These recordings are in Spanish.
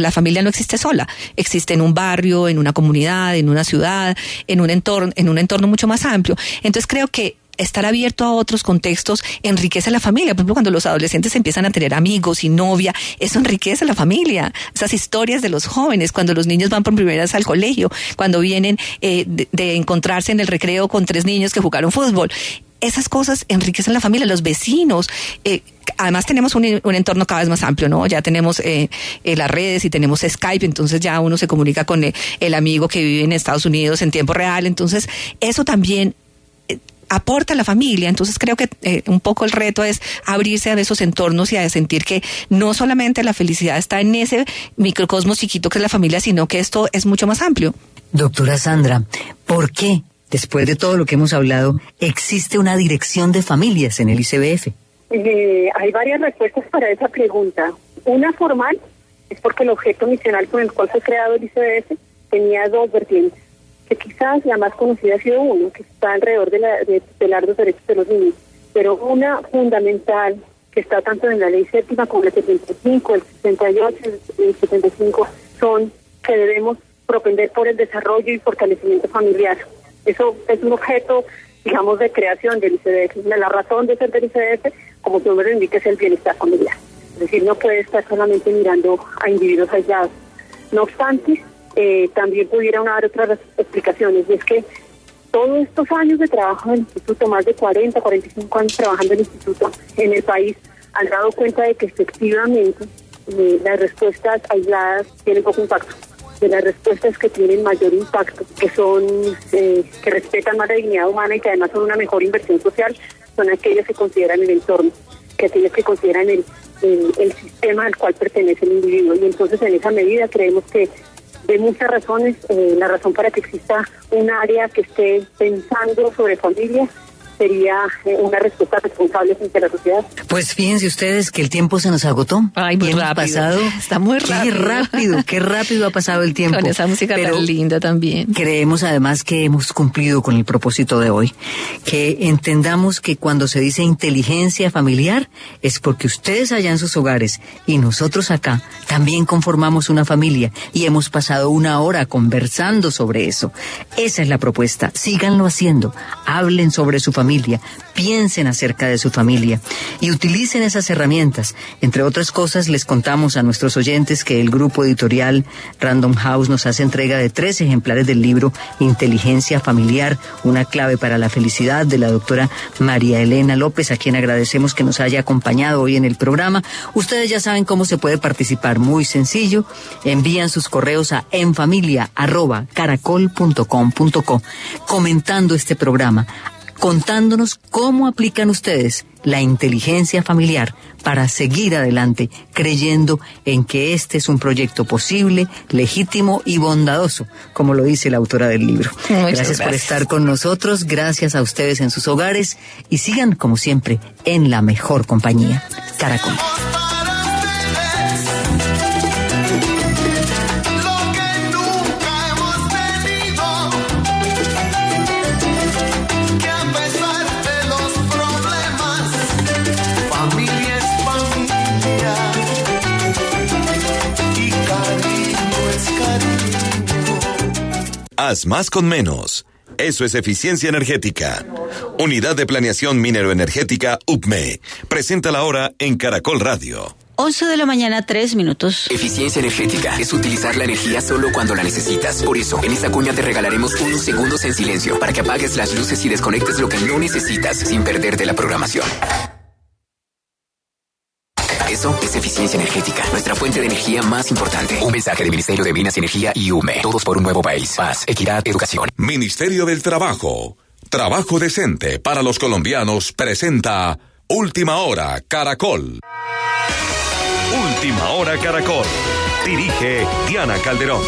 la familia no existe sola, existe en un barrio, en una comunidad, en una ciudad, en un entorno, en un entorno mucho más amplio. Entonces creo que estar abierto a otros contextos enriquece a la familia. Por ejemplo, cuando los adolescentes empiezan a tener amigos y novia, eso enriquece a la familia. Esas historias de los jóvenes, cuando los niños van por primera vez al colegio, cuando vienen eh, de, encontrarse en el recreo con tres niños que jugaron fútbol. Esas cosas enriquecen la familia, los vecinos. Eh, además tenemos un, entorno cada vez más amplio, ¿no? Ya tenemos eh, las redes y tenemos Skype, entonces ya uno se comunica con el amigo que vive en Estados Unidos en tiempo real. Entonces, eso también aporta a la familia. Entonces creo que eh, un poco el reto es abrirse a esos entornos y a sentir que no solamente la felicidad está en ese microcosmos chiquito que es la familia, sino que esto es mucho más amplio. Doctora Sandra, ¿por qué, después de todo lo que hemos hablado, existe una dirección de familias en el ICBF? Eh, hay varias respuestas para esa pregunta. Una formal es porque el objeto misional con el cual fue creado el ICBF tenía dos vertientes que quizás la más conocida ha sido uno, que está alrededor de, la, de los derechos de los niños, pero una fundamental que está tanto en la ley séptima como en el 75, el 68, el 75, son que debemos propender por el desarrollo y fortalecimiento familiar. Eso es un objeto, digamos, de creación del ICDF. La razón de ser del ICDF, como su nombre indica, es el bienestar familiar. Es decir, no puede estar solamente mirando a individuos aislados. No obstante, eh, también pudiera dar otras explicaciones. Y es que todos estos años de trabajo del instituto, más de 40, 45 años trabajando en el instituto en el país, han dado cuenta de que efectivamente eh, las respuestas aisladas tienen poco impacto. De las respuestas que tienen mayor impacto, que son eh, que respetan más la dignidad humana y que además son una mejor inversión social, son aquellas que consideran el entorno, que aquellas que consideran el, el sistema al cual pertenece el individuo. Y entonces en esa medida creemos que de muchas razones, eh, la razón para que exista un área que esté pensando sobre familia sería eh, una respuesta responsable frente a la sociedad. Pues fíjense ustedes que el tiempo se nos agotó. Ay, muy rápido. Pasado, Está muy rápido. Qué rápido, qué rápido ha pasado el tiempo. Con esa música tan linda también. Creemos además que hemos cumplido con el propósito de hoy. Que entendamos que cuando se dice inteligencia familiar es porque ustedes allá en sus hogares y nosotros acá también conformamos una familia y hemos pasado una hora conversando sobre eso. Esa es la propuesta. Síganlo haciendo. Hablen sobre su familia familia, piensen acerca de su familia y utilicen esas herramientas. Entre otras cosas, les contamos a nuestros oyentes que el grupo editorial Random House nos hace entrega de tres ejemplares del libro Inteligencia Familiar, una clave para la felicidad de la doctora María Elena López, a quien agradecemos que nos haya acompañado hoy en el programa. Ustedes ya saben cómo se puede participar, muy sencillo. Envían sus correos a enfamilia@caracol.com.co comentando este programa contándonos cómo aplican ustedes la inteligencia familiar para seguir adelante creyendo en que este es un proyecto posible, legítimo y bondadoso, como lo dice la autora del libro. gracias, por estar con nosotros, gracias a ustedes en sus hogares y sigan como siempre en la mejor compañía. Caracol. Haz más con menos. Eso es eficiencia energética. Unidad de Planeación Minero-Energética UPME. Presenta la hora en Caracol Radio. 11 de la mañana, 3 minutos. Eficiencia energética es utilizar la energía solo cuando la necesitas. Por eso, en esta cuña te regalaremos unos segundos en silencio para que apagues las luces y desconectes lo que no necesitas sin perderte la programación. Eso es eficiencia energética, nuestra fuente de energía más importante. Un mensaje del Ministerio de Minas y Energía y UME. Todos por un nuevo país. Paz, equidad, educación. Ministerio del Trabajo. Trabajo decente para los colombianos presenta Última Hora Caracol. Última Hora Caracol. Dirige Diana Calderón.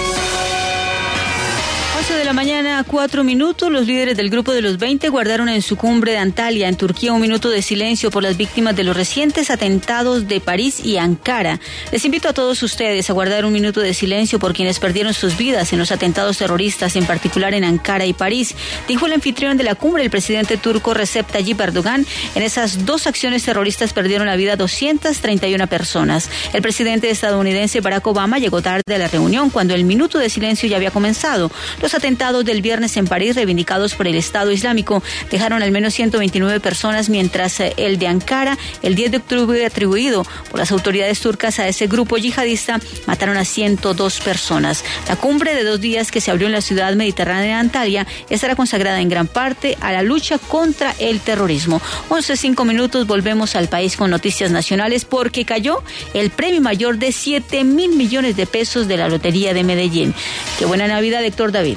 11 de la mañana, cuatro minutos, los líderes del Grupo de los 20 guardaron en su cumbre de Antalya, en Turquía, un minuto de silencio por las víctimas de los recientes atentados de París y Ankara. Les invito a todos ustedes a guardar un minuto de silencio por quienes perdieron sus vidas en los atentados terroristas, en particular en Ankara y París, dijo el anfitrión de la cumbre, el presidente turco Recep Tayyip Erdogan. En esas dos acciones terroristas perdieron la vida 231 personas. El presidente estadounidense Barack Obama llegó tarde a la reunión cuando el minuto de silencio ya había comenzado. Los atentados del viernes en París, reivindicados por el Estado Islámico, dejaron al menos 129 personas, mientras eh, el de Ankara, el 10 de octubre atribuido por las autoridades turcas a ese grupo yihadista, mataron a 102 personas. La cumbre de dos días que se abrió en la ciudad mediterránea de Antalya estará consagrada en gran parte a la lucha contra el terrorismo. 11, 5 minutos, volvemos al país con noticias nacionales porque cayó el premio mayor de 7 mil millones de pesos de la Lotería de Medellín. Qué buena Navidad, Héctor David.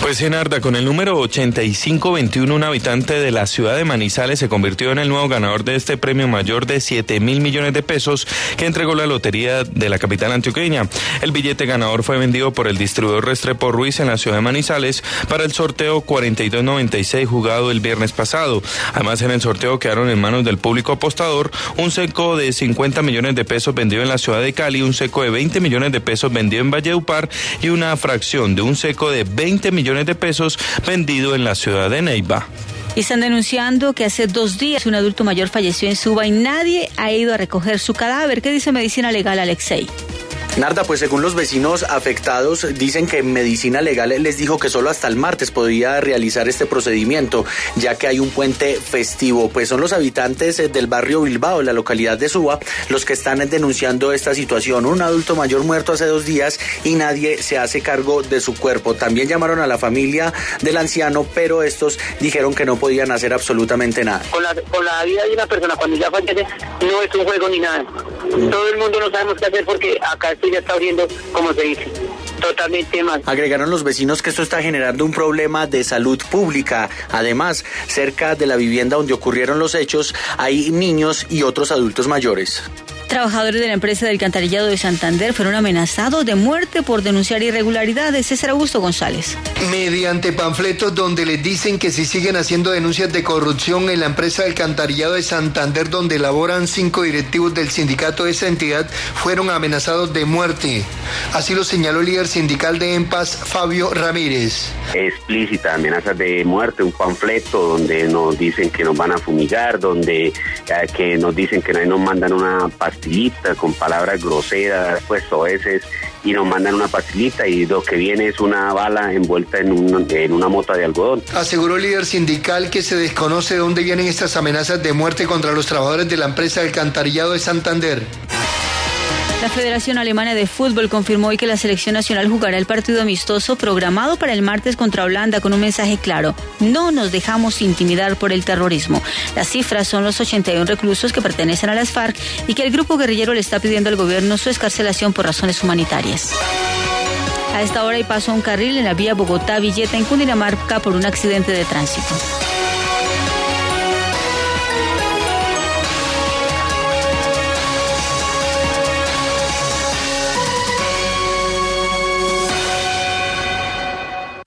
Pues Narda, con el número 8521, un habitante de la ciudad de Manizales se convirtió en el nuevo ganador de este premio mayor de 7 mil millones de pesos que entregó la lotería de la capital antioqueña. El billete ganador fue vendido por el distribuidor Restrepo Ruiz en la ciudad de Manizales para el sorteo 4296 jugado el viernes pasado. Además, en el sorteo quedaron en manos del público apostador un seco de 50 millones de pesos vendido en la ciudad de Cali, un seco de 20 millones de pesos vendido en Valledupar y una fracción de un seco de 20 millones de pesos vendido en la ciudad de Neiva. Y están denunciando que hace dos días un adulto mayor falleció en Suba y nadie ha ido a recoger su cadáver. ¿Qué dice Medicina Legal, Alexei? Narda, pues según los vecinos afectados, dicen que Medicina Legal les dijo que solo hasta el martes podía realizar este procedimiento, ya que hay un puente festivo. Pues son los habitantes del barrio Bilbao, la localidad de Suba, los que están denunciando esta situación. Un adulto mayor muerto hace dos días y nadie se hace cargo de su cuerpo. También llamaron a la familia del anciano, pero estos dijeron que no podían hacer absolutamente nada. Con la, vida de una persona cuando ya fallece no es un juego ni nada. Todo el mundo no sabemos qué hacer porque acá ya está abriendo, como se dice totalmente mal. Agregaron los vecinos que esto está generando un problema de salud pública. Además, cerca de la vivienda donde ocurrieron los hechos hay niños y otros adultos mayores. Trabajadores de la empresa del Cantarillado de Santander fueron amenazados de muerte por denunciar irregularidades. César Augusto González. Mediante panfletos donde les dicen que si siguen haciendo denuncias de corrupción en la empresa del Cantarillado de Santander, donde laboran cinco directivos del sindicato de esa entidad, fueron amenazados de muerte. Así lo señaló el líder sindical de EMPAS, Fabio Ramírez. Explícita amenaza de muerte, un panfleto donde nos dicen que nos van a fumigar, donde eh, que nos dicen que nos mandan una pastillita con palabras groseras, pues veces y nos mandan una pastillita y lo que viene es una bala envuelta en, en una mota de algodón. Aseguró el líder sindical que se desconoce de dónde vienen estas amenazas de muerte contra los trabajadores de la empresa del Cantarillado de Santander. La Federación Alemana de Fútbol confirmó hoy que la selección nacional jugará el partido amistoso programado para el martes contra Holanda con un mensaje claro. No nos dejamos intimidar por el terrorismo. Las cifras son los 81 reclusos que pertenecen a las FARC y que el grupo guerrillero le está pidiendo al gobierno su escarcelación por razones humanitarias. A esta hora hay paso a un carril en la vía Bogotá-Villeta en Cundinamarca por un accidente de tránsito.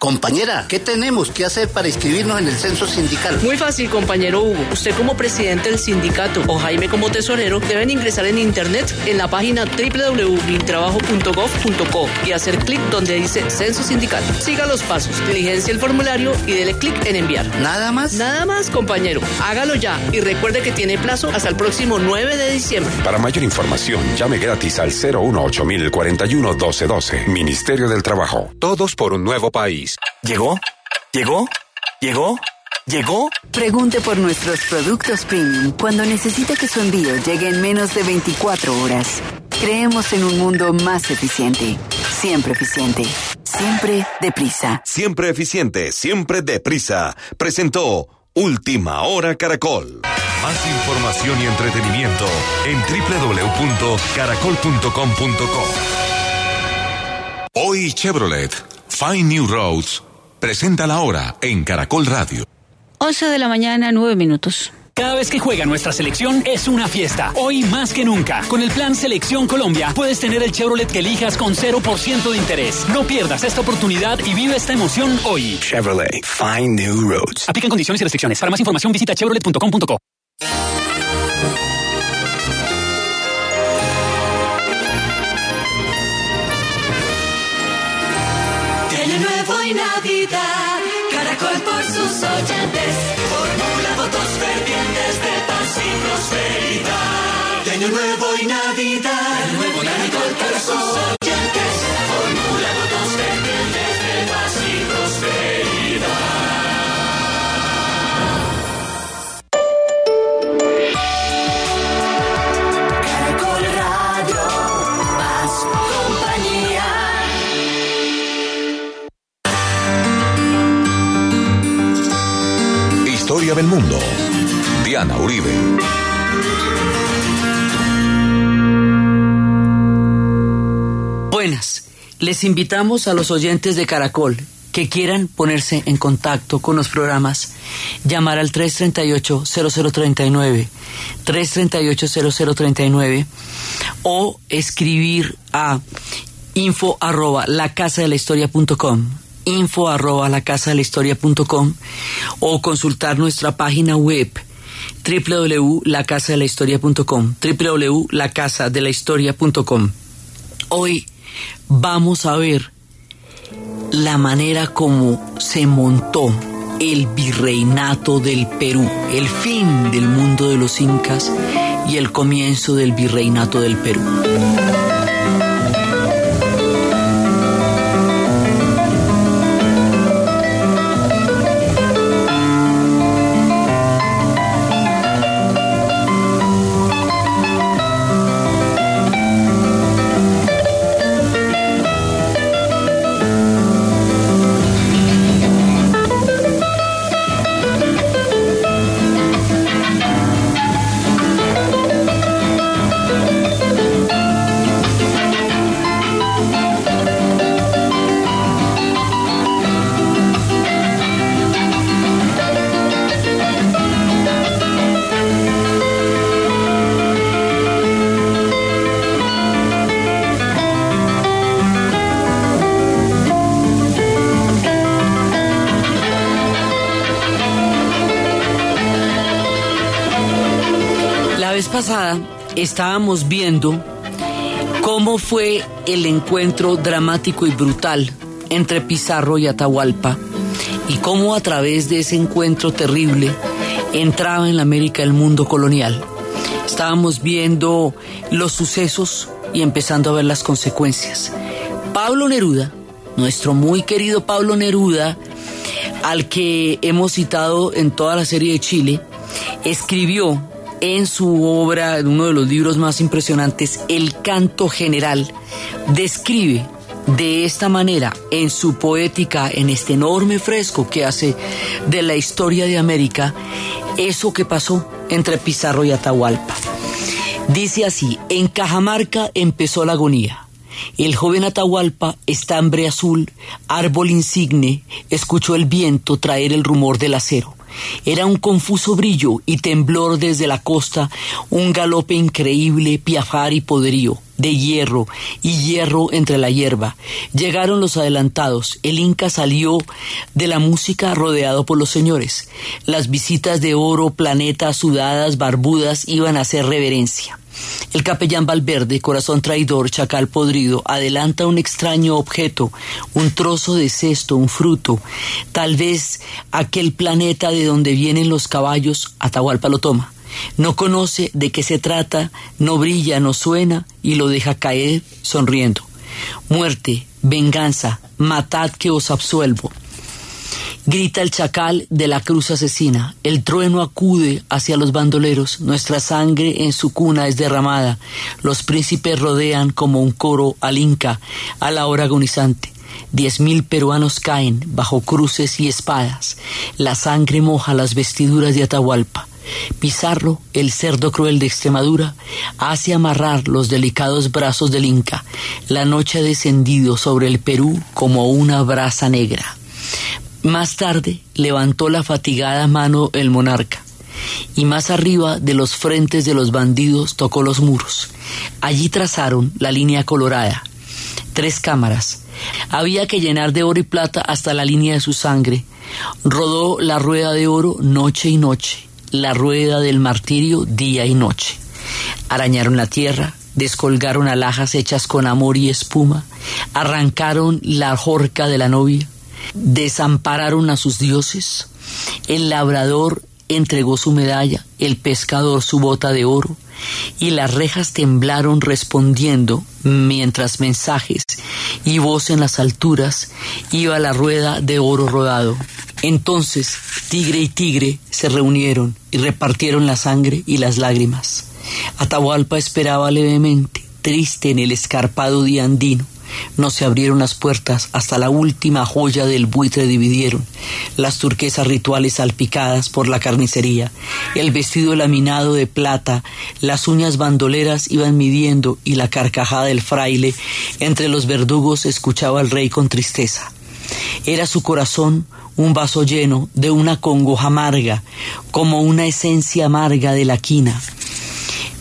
Compañera, ¿qué tenemos que hacer para inscribirnos en el censo sindical? Muy fácil, compañero Hugo. Usted como presidente del sindicato o Jaime como tesorero deben ingresar en internet en la página www.mintrabajo.gov.co y hacer clic donde dice censo sindical. Siga los pasos, diligencia el formulario y dele clic en enviar. ¿Nada más? Nada más, compañero. Hágalo ya y recuerde que tiene plazo hasta el próximo 9 de diciembre. Para mayor información, llame gratis al 018 041 1212. Ministerio del Trabajo. Todos por un nuevo país. ¿Llegó? ¿Llegó? ¿Llegó? ¿Llegó? Pregunte por nuestros productos premium cuando necesita que su envío llegue en menos de 24 horas. Creemos en un mundo más eficiente. Siempre eficiente. Siempre deprisa. Siempre eficiente. Siempre deprisa. Presentó Última Hora Caracol. Más información y entretenimiento en www.caracol.com.co. Hoy Chevrolet Find New Roads presenta la hora en Caracol Radio. 11 de la mañana, 9 minutos. Cada vez que juega nuestra selección es una fiesta. Hoy más que nunca. Con el plan Selección Colombia puedes tener el Chevrolet que elijas con 0% de interés. No pierdas esta oportunidad y vive esta emoción hoy. Chevrolet, find new roads. Aplican condiciones y restricciones. Para más información visita chevrolet.com.co. Navidad, Caracol por sus oyentes, formula votos fervientes de paz y prosperidad. De Año Nuevo y Navidad, Año Nuevo Caracol por sus oyentes, Historia del mundo. Diana Uribe. Buenas, les invitamos a los oyentes de Caracol que quieran ponerse en contacto con los programas, llamar al 338-0039, 338-0039 o escribir a info arroba la casa de la historia.com info arroba la de la historia.com o consultar nuestra página web www.lacasadelahistoria.com www.lacasadelahistoria.com Hoy vamos a ver la manera como se montó el virreinato del Perú, el fin del mundo de los incas y el comienzo del virreinato del Perú. Estábamos viendo cómo fue el encuentro dramático y brutal entre Pizarro y Atahualpa y cómo a través de ese encuentro terrible entraba en la América el mundo colonial. Estábamos viendo los sucesos y empezando a ver las consecuencias. Pablo Neruda, nuestro muy querido Pablo Neruda, al que hemos citado en toda la serie de Chile, escribió en su obra, en uno de los libros más impresionantes, El Canto General, describe de esta manera en su poética, en este enorme fresco que hace de la historia de América, eso que pasó entre Pizarro y Atahualpa. Dice así, en Cajamarca empezó la agonía. El joven Atahualpa, estambre azul, árbol insigne, escuchó el viento traer el rumor del acero. Era un confuso brillo y temblor desde la costa, un galope increíble, piafar y poderío, de hierro y hierro entre la hierba. Llegaron los adelantados, el Inca salió de la música rodeado por los señores. Las visitas de oro, planetas, sudadas, barbudas iban a hacer reverencia. El capellán Valverde, corazón traidor, chacal podrido, adelanta un extraño objeto, un trozo de cesto, un fruto. Tal vez aquel planeta de donde vienen los caballos, Atahualpa lo toma. No conoce de qué se trata, no brilla, no suena y lo deja caer sonriendo. Muerte, venganza, matad que os absuelvo. Grita el chacal de la cruz asesina, el trueno acude hacia los bandoleros, nuestra sangre en su cuna es derramada, los príncipes rodean como un coro al Inca, a la hora agonizante. Diez mil peruanos caen bajo cruces y espadas, la sangre moja las vestiduras de Atahualpa. Pizarro, el cerdo cruel de Extremadura, hace amarrar los delicados brazos del Inca. La noche ha descendido sobre el Perú como una brasa negra. Más tarde levantó la fatigada mano el monarca. y más arriba de los frentes de los bandidos tocó los muros. Allí trazaron la línea colorada, tres cámaras. Había que llenar de oro y plata hasta la línea de su sangre. Rodó la rueda de oro noche y noche, la rueda del martirio día y noche. Arañaron la tierra, descolgaron alhajas hechas con amor y espuma, arrancaron la jorca de la novia, desampararon a sus dioses, el labrador entregó su medalla, el pescador su bota de oro, y las rejas temblaron respondiendo mientras mensajes y voz en las alturas iba la rueda de oro rodado. Entonces tigre y tigre se reunieron y repartieron la sangre y las lágrimas. Atahualpa esperaba levemente, triste en el escarpado día andino. No se abrieron las puertas hasta la última joya del buitre dividieron, las turquesas rituales salpicadas por la carnicería, el vestido laminado de plata, las uñas bandoleras iban midiendo y la carcajada del fraile entre los verdugos escuchaba al rey con tristeza. Era su corazón un vaso lleno de una congoja amarga, como una esencia amarga de la quina.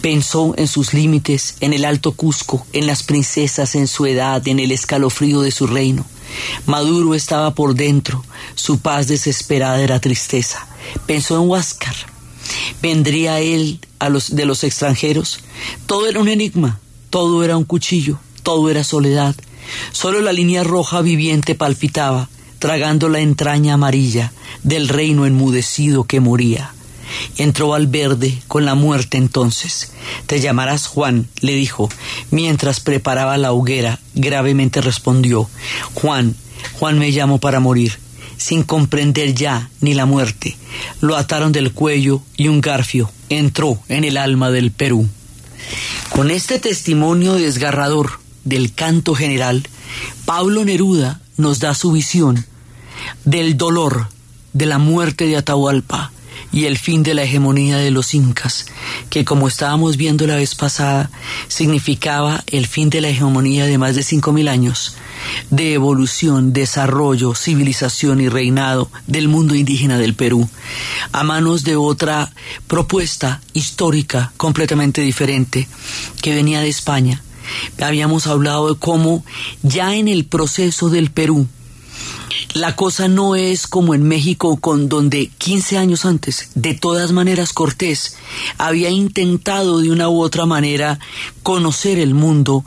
Pensó en sus límites, en el alto Cusco, en las princesas, en su edad, en el escalofrío de su reino. Maduro estaba por dentro, su paz desesperada era tristeza. Pensó en Huáscar. ¿Vendría él a los de los extranjeros? Todo era un enigma, todo era un cuchillo, todo era soledad. Solo la línea roja viviente palpitaba, tragando la entraña amarilla del reino enmudecido que moría. Entró al verde con la muerte entonces. Te llamarás Juan, le dijo, mientras preparaba la hoguera. Gravemente respondió, Juan, Juan me llamo para morir, sin comprender ya ni la muerte. Lo ataron del cuello y un garfio entró en el alma del Perú. Con este testimonio desgarrador del canto general, Pablo Neruda nos da su visión del dolor de la muerte de Atahualpa y el fin de la hegemonía de los incas, que como estábamos viendo la vez pasada, significaba el fin de la hegemonía de más de cinco mil años de evolución, desarrollo, civilización y reinado del mundo indígena del Perú, a manos de otra propuesta histórica completamente diferente que venía de España. Habíamos hablado de cómo ya en el proceso del Perú, la cosa no es como en México, con donde 15 años antes, de todas maneras, Cortés había intentado de una u otra manera conocer el mundo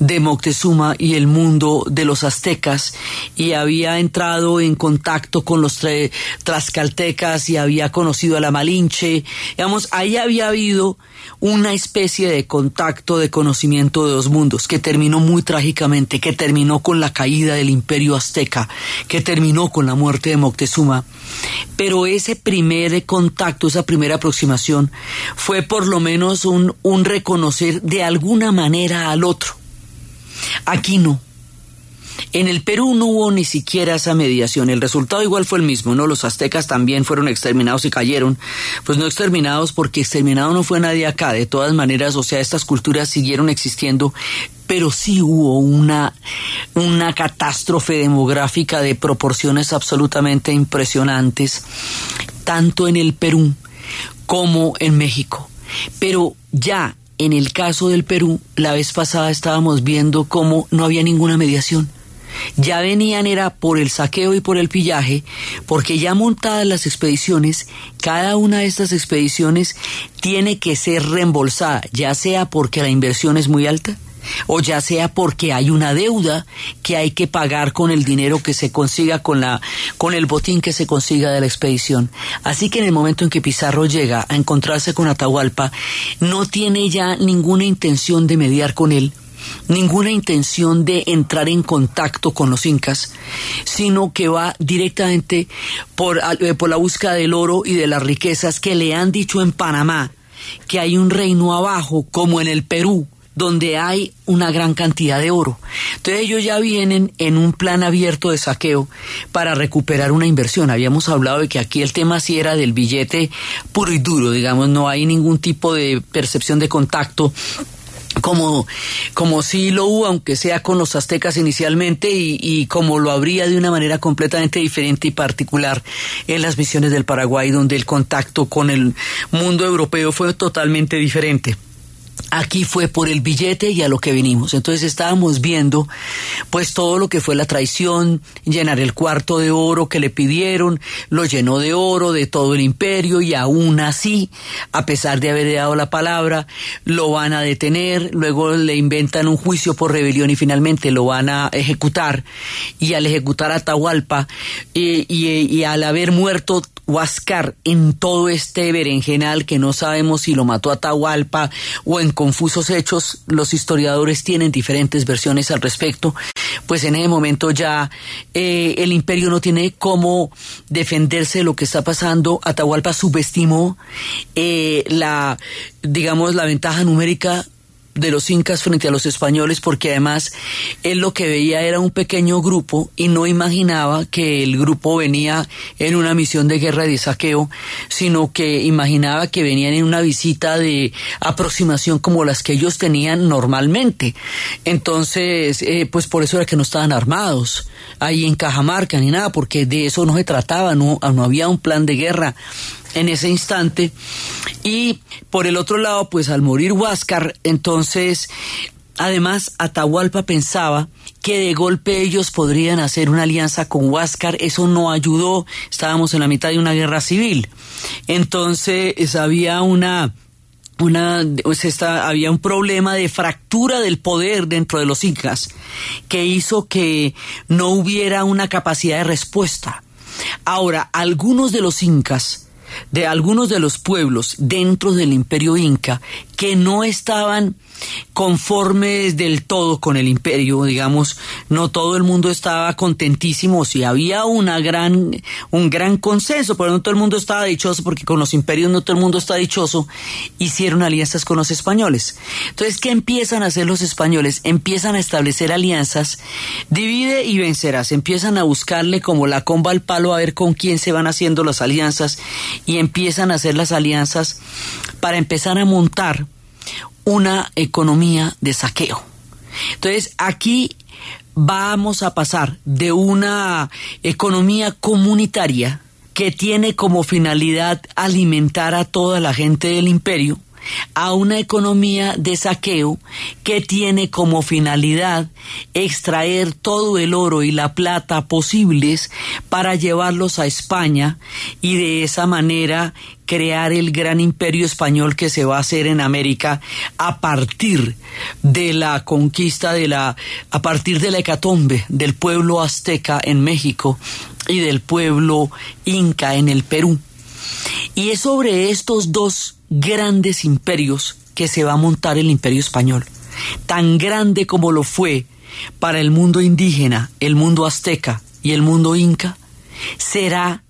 de Moctezuma y el mundo de los aztecas y había entrado en contacto con los trascaltecas y había conocido a la Malinche. Digamos, ahí había habido una especie de contacto de conocimiento de dos mundos que terminó muy trágicamente, que terminó con la caída del imperio azteca, terminó con la muerte de Moctezuma. Pero ese primer contacto, esa primera aproximación, fue por lo menos un, un reconocer de alguna manera al otro. Aquí no. En el Perú no hubo ni siquiera esa mediación. El resultado igual fue el mismo, ¿no? Los aztecas también fueron exterminados y cayeron. Pues no exterminados porque exterminado no fue nadie acá. De todas maneras, o sea, estas culturas siguieron existiendo, pero sí hubo una, una catástrofe demográfica de proporciones absolutamente impresionantes, tanto en el Perú como en México. Pero ya en el caso del Perú, la vez pasada estábamos viendo cómo no había ninguna mediación ya venían era por el saqueo y por el pillaje, porque ya montadas las expediciones, cada una de estas expediciones tiene que ser reembolsada, ya sea porque la inversión es muy alta, o ya sea porque hay una deuda que hay que pagar con el dinero que se consiga con la con el botín que se consiga de la expedición. Así que en el momento en que Pizarro llega a encontrarse con Atahualpa, no tiene ya ninguna intención de mediar con él, ninguna intención de entrar en contacto con los incas, sino que va directamente por, eh, por la búsqueda del oro y de las riquezas que le han dicho en Panamá que hay un reino abajo, como en el Perú, donde hay una gran cantidad de oro. Entonces ellos ya vienen en un plan abierto de saqueo para recuperar una inversión. Habíamos hablado de que aquí el tema sí era del billete puro y duro, digamos, no hay ningún tipo de percepción de contacto como, como sí lo hubo, aunque sea con los aztecas inicialmente, y, y, como lo habría de una manera completamente diferente y particular en las misiones del Paraguay, donde el contacto con el mundo europeo fue totalmente diferente aquí fue por el billete y a lo que vinimos. Entonces estábamos viendo pues todo lo que fue la traición, llenar el cuarto de oro que le pidieron, lo llenó de oro de todo el imperio y aún así, a pesar de haber dado la palabra, lo van a detener, luego le inventan un juicio por rebelión y finalmente lo van a ejecutar y al ejecutar a Tahualpa y, y, y al haber muerto Huáscar en todo este berenjenal que no sabemos si lo mató a Tahualpa o en confusos hechos, los historiadores tienen diferentes versiones al respecto, pues en ese momento ya eh, el imperio no tiene cómo defenderse de lo que está pasando. Atahualpa subestimó eh, la, digamos, la ventaja numérica de los incas frente a los españoles porque además él lo que veía era un pequeño grupo y no imaginaba que el grupo venía en una misión de guerra y de saqueo, sino que imaginaba que venían en una visita de aproximación como las que ellos tenían normalmente. Entonces, eh, pues por eso era que no estaban armados ahí en Cajamarca ni nada, porque de eso no se trataba, no, no había un plan de guerra en ese instante. Y por el otro lado, pues al morir Huáscar, entonces, además, Atahualpa pensaba que de golpe ellos podrían hacer una alianza con Huáscar, eso no ayudó, estábamos en la mitad de una guerra civil. Entonces, había una una pues esta, había un problema de fractura del poder dentro de los incas que hizo que no hubiera una capacidad de respuesta. Ahora, algunos de los incas de algunos de los pueblos dentro del imperio inca que no estaban conformes del todo con el imperio, digamos, no todo el mundo estaba contentísimo, si había una gran, un gran consenso, pero no todo el mundo estaba dichoso, porque con los imperios no todo el mundo está dichoso, hicieron alianzas con los españoles. Entonces, ¿qué empiezan a hacer los españoles? Empiezan a establecer alianzas, divide y vencerás, empiezan a buscarle como la comba al palo a ver con quién se van haciendo las alianzas y empiezan a hacer las alianzas para empezar a montar una economía de saqueo. Entonces, aquí vamos a pasar de una economía comunitaria que tiene como finalidad alimentar a toda la gente del imperio a una economía de saqueo que tiene como finalidad extraer todo el oro y la plata posibles para llevarlos a España y de esa manera crear el gran imperio español que se va a hacer en América a partir de la conquista de la a partir de la hecatombe del pueblo azteca en México y del pueblo inca en el Perú. Y es sobre estos dos grandes imperios que se va a montar el imperio español, tan grande como lo fue para el mundo indígena, el mundo azteca y el mundo inca, será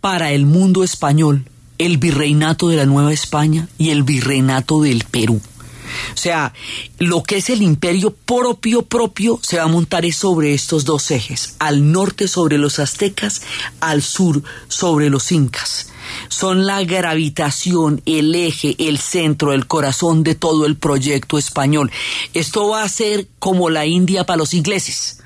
para el mundo español el virreinato de la Nueva España y el virreinato del Perú. O sea, lo que es el imperio propio propio se va a montar sobre estos dos ejes, al norte sobre los aztecas, al sur sobre los incas. Son la gravitación, el eje, el centro, el corazón de todo el proyecto español. Esto va a ser como la India para los ingleses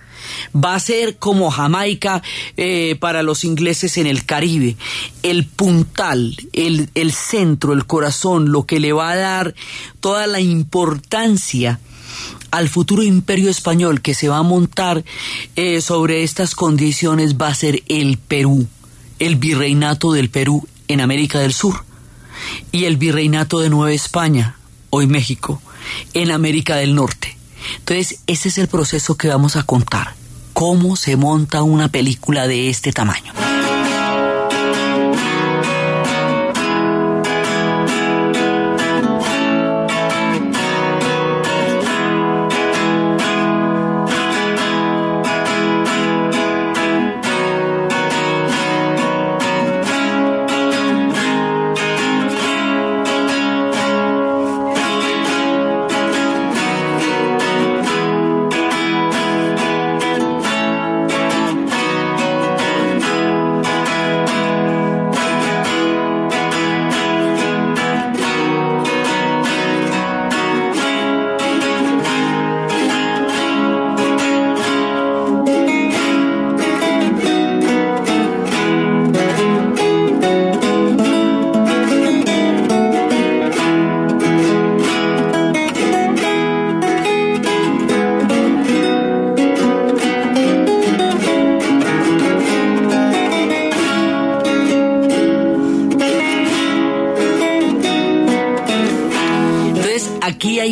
va a ser como Jamaica eh, para los ingleses en el Caribe. El puntal, el, el centro, el corazón, lo que le va a dar toda la importancia al futuro imperio español que se va a montar eh, sobre estas condiciones va a ser el Perú, el virreinato del Perú en América del Sur y el virreinato de Nueva España, hoy México, en América del Norte. Entonces, ese es el proceso que vamos a contar cómo se monta una película de este tamaño.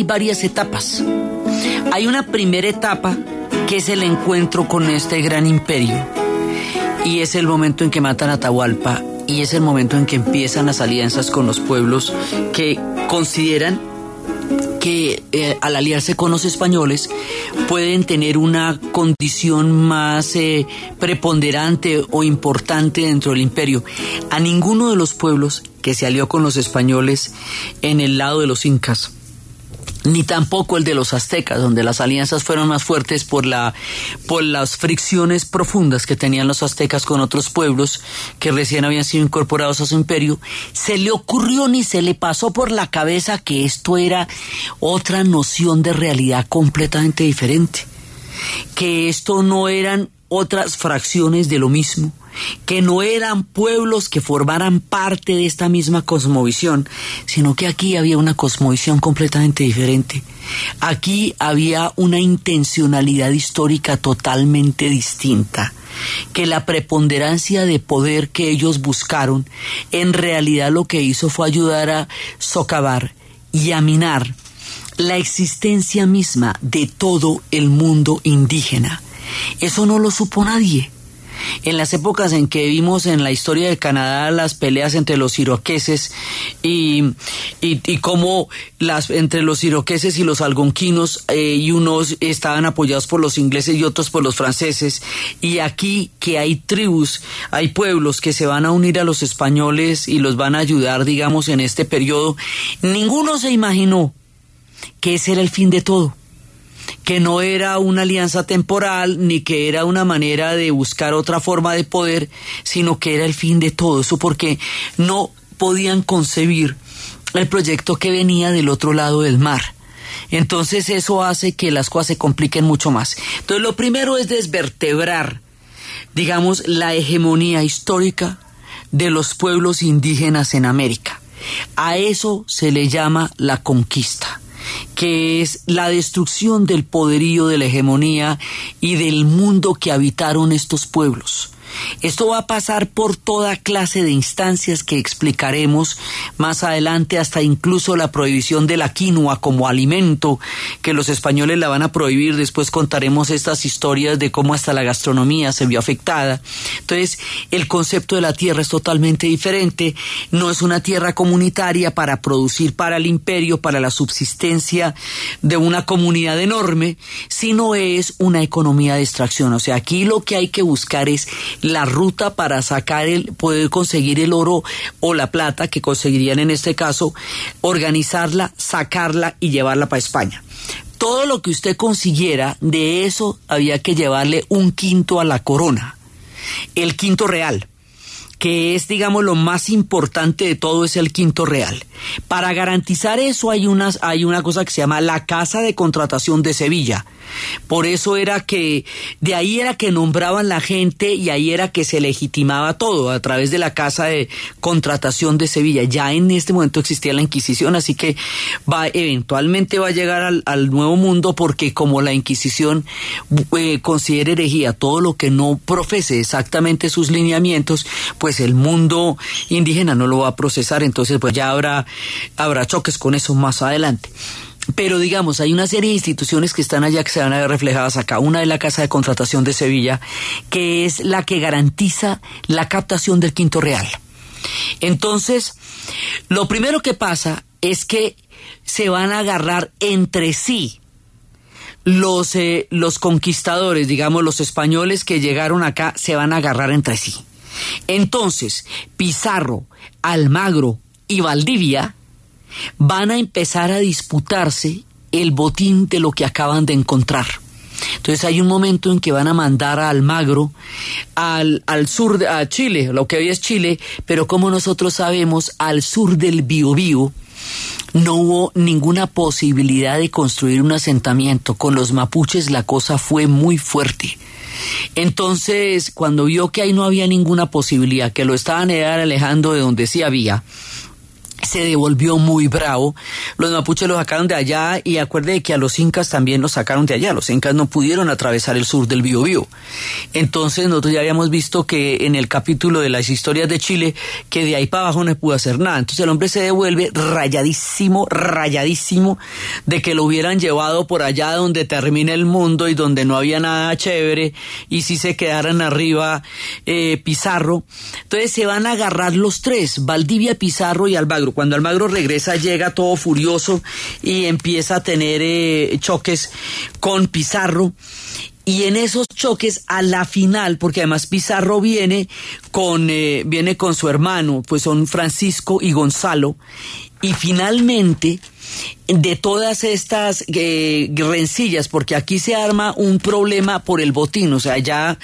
Varias etapas. Hay una primera etapa que es el encuentro con este gran imperio y es el momento en que matan a Atahualpa y es el momento en que empiezan las alianzas con los pueblos que consideran que eh, al aliarse con los españoles pueden tener una condición más eh, preponderante o importante dentro del imperio. A ninguno de los pueblos que se alió con los españoles en el lado de los incas ni tampoco el de los aztecas, donde las alianzas fueron más fuertes por, la, por las fricciones profundas que tenían los aztecas con otros pueblos que recién habían sido incorporados a su imperio, se le ocurrió ni se le pasó por la cabeza que esto era otra noción de realidad completamente diferente, que esto no eran otras fracciones de lo mismo, que no eran pueblos que formaran parte de esta misma cosmovisión, sino que aquí había una cosmovisión completamente diferente. Aquí había una intencionalidad histórica totalmente distinta, que la preponderancia de poder que ellos buscaron en realidad lo que hizo fue ayudar a socavar y a minar la existencia misma de todo el mundo indígena. Eso no lo supo nadie en las épocas en que vimos en la historia de Canadá las peleas entre los iroqueses y, y, cómo las, entre los iroqueses y los algonquinos eh, y unos estaban apoyados por los ingleses y otros por los franceses. Y aquí que hay tribus, hay pueblos que se van a unir a los españoles y los van a ayudar digamos en este periodo, ninguno se imaginó que ese era el fin de todo que no era una alianza temporal ni que era una manera de buscar otra forma de poder, sino que era el fin de todo eso porque no podían concebir el proyecto que venía del otro lado del mar. Entonces eso hace que las cosas se compliquen mucho más. Entonces lo primero es desvertebrar, digamos, la hegemonía histórica de los pueblos indígenas en América. A eso se le llama la conquista que es la destrucción del poderío de la hegemonía y del mundo que habitaron estos pueblos. Esto va a pasar por toda clase de instancias que explicaremos más adelante, hasta incluso la prohibición de la quinoa como alimento, que los españoles la van a prohibir. Después contaremos estas historias de cómo hasta la gastronomía se vio afectada. Entonces, el concepto de la tierra es totalmente diferente. No es una tierra comunitaria para producir para el imperio, para la subsistencia de una comunidad enorme, sino es una economía de extracción. O sea, aquí lo que hay que buscar es la ruta para sacar el, poder conseguir el oro o la plata que conseguirían en este caso, organizarla, sacarla y llevarla para España. Todo lo que usted consiguiera, de eso había que llevarle un quinto a la corona, el quinto real que es, digamos, lo más importante de todo es el quinto real. Para garantizar eso hay, unas, hay una cosa que se llama la Casa de Contratación de Sevilla, por eso era que, de ahí era que nombraban la gente y ahí era que se legitimaba todo a través de la Casa de Contratación de Sevilla. Ya en este momento existía la Inquisición, así que va, eventualmente va a llegar al, nuevo mundo porque como la Inquisición eh, considera herejía todo lo que no profese exactamente sus lineamientos, pues el mundo indígena no lo va a procesar, entonces pues ya habrá, habrá choques con eso más adelante. Pero digamos, hay una serie de instituciones que están allá que se van a ver reflejadas acá. Una es la Casa de Contratación de Sevilla, que es la que garantiza la captación del quinto real. Entonces, lo primero que pasa es que se van a agarrar entre sí los, eh, los conquistadores, digamos, los españoles que llegaron acá, se van a agarrar entre sí. Entonces, Pizarro, Almagro y Valdivia van a empezar a disputarse el botín de lo que acaban de encontrar. Entonces hay un momento en que van a mandar a Almagro al, al sur, de, a Chile, lo que hoy es Chile, pero como nosotros sabemos, al sur del Biobío no hubo ninguna posibilidad de construir un asentamiento. Con los mapuches la cosa fue muy fuerte. Entonces, cuando vio que ahí no había ninguna posibilidad, que lo estaban alejando de donde sí había, se devolvió muy bravo. Los mapuches lo sacaron de allá y acuerde que a los incas también los sacaron de allá. Los incas no pudieron atravesar el sur del Biobío. Entonces nosotros ya habíamos visto que en el capítulo de las historias de Chile que de ahí para abajo no pudo hacer nada. Entonces el hombre se devuelve rayadísimo, rayadísimo de que lo hubieran llevado por allá donde termina el mundo y donde no había nada chévere y si se quedaran arriba eh, Pizarro. Entonces se van a agarrar los tres, Valdivia, Pizarro y Albagro cuando Almagro regresa llega todo furioso y empieza a tener eh, choques con Pizarro. Y en esos choques, a la final, porque además Pizarro viene con, eh, viene con su hermano, pues son Francisco y Gonzalo, y finalmente, de todas estas eh, rencillas, porque aquí se arma un problema por el botín, o sea, ya